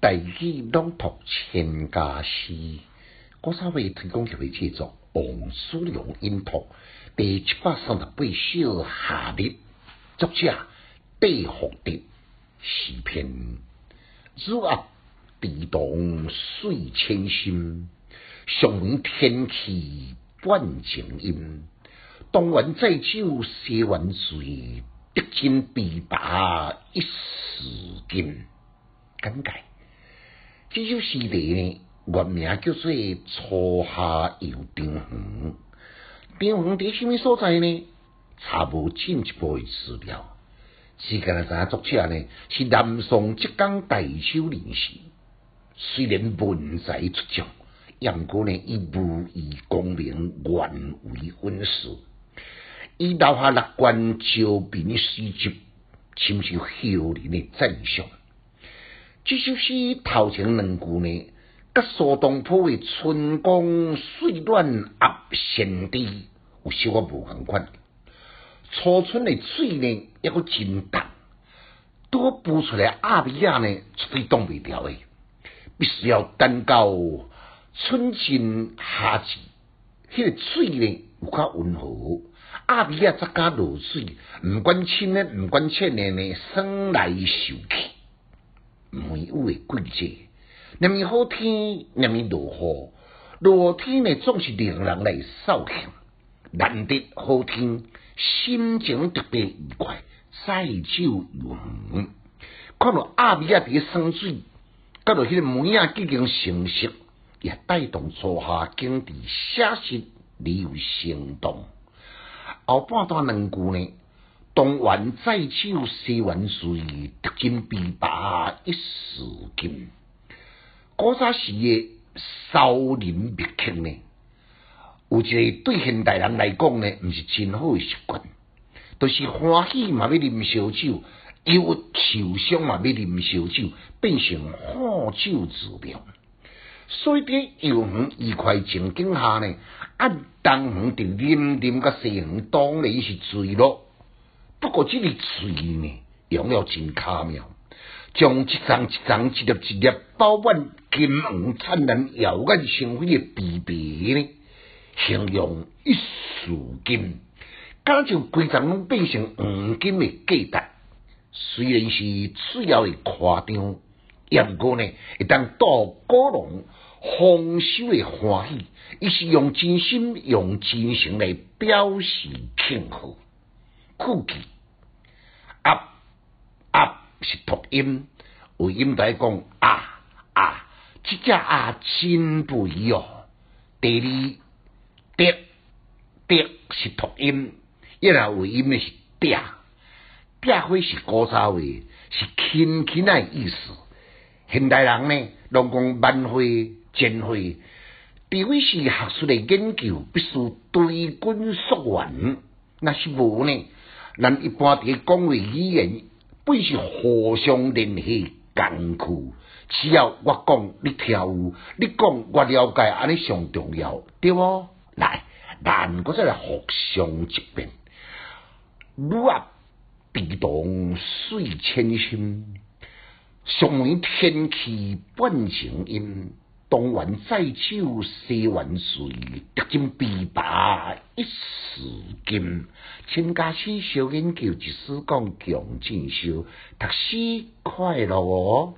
大器朗读千家诗，古早为提供协会制作，王叔良音读第七百三十八首夏日，作者戴福德诗篇。日压地动水千心，上闻天气半晴阴。东园载酒西园醉，得尽琵琶一时金。简介。这首诗题呢，原名叫做《初夏游长园》。长园伫什么所在呢？查无进一步的资料。只干知影作者呢是南宋浙江大修人士。虽然文才出众，杨过呢以武艺功名原为恩师。伊留下六卷招兵诗集，深受后人的赞赏。这首诗头前两句呢，甲苏东坡的“春光水暖鸭先知”有小可无共款。初春的水呢，抑阁真淡，多浮出来鸭味啊呢，绝对挡袂牢的。必须要等到春尽夏至，迄个水呢有较温和，鸭味啊才敢落水，毋管深呢，毋管浅呢，呢生来受气。梅雨的季节，那么好天，那么落雨，落天呢总是令人来扫兴。难得好天，心情特别愉快，载酒游园，看到鸭米啊伫生水，甲到迄个梅啊已经成熟，也带动初夏经济写实旅游行动。后半段两句呢？东园再酒西园醉，得尽琵琶一时金。古早时嘅少林密客呢，有一个对现代人来讲呢，毋是真好诶习惯，都是欢喜嘛要啉烧酒，忧受伤嘛要啉烧酒，变成喝酒治疗。所以伫游园愉快情景下呢，啊东园就啉啉甲西园当然是醉咯。不过，这个嘴呢，用了真巧妙，将一张一张、一粒一粒饱满金黄、灿烂、耀眼生辉的碧碧呢，形容一束金，敢就规张拢变成黄金的价值。虽然是次要的夸张，不过呢，会当到古龙丰收的欢喜，伊是用真心、用真诚来表示庆贺。酷气，啊啊是读音，为音来讲啊啊，即只啊真不一哦。第二，喋喋是读音，一来为音的是嗲，嗲会是古早话，是轻轻的意思。现代人呢，拢讲慢会、简会，除非是学术的研究，必须对根溯源，那是无呢？咱一般伫讲话语言，本是互相联系、艰苦。只要我讲你听有，你讲我了解，安尼上重要，对无？来，咱搁再来互相一遍。雨啊，地动水千心，上闻天气半晴阴。东园载酒西园水，得尽琵琶一时金。请家师小研究，一时讲强进修，读书快乐哦。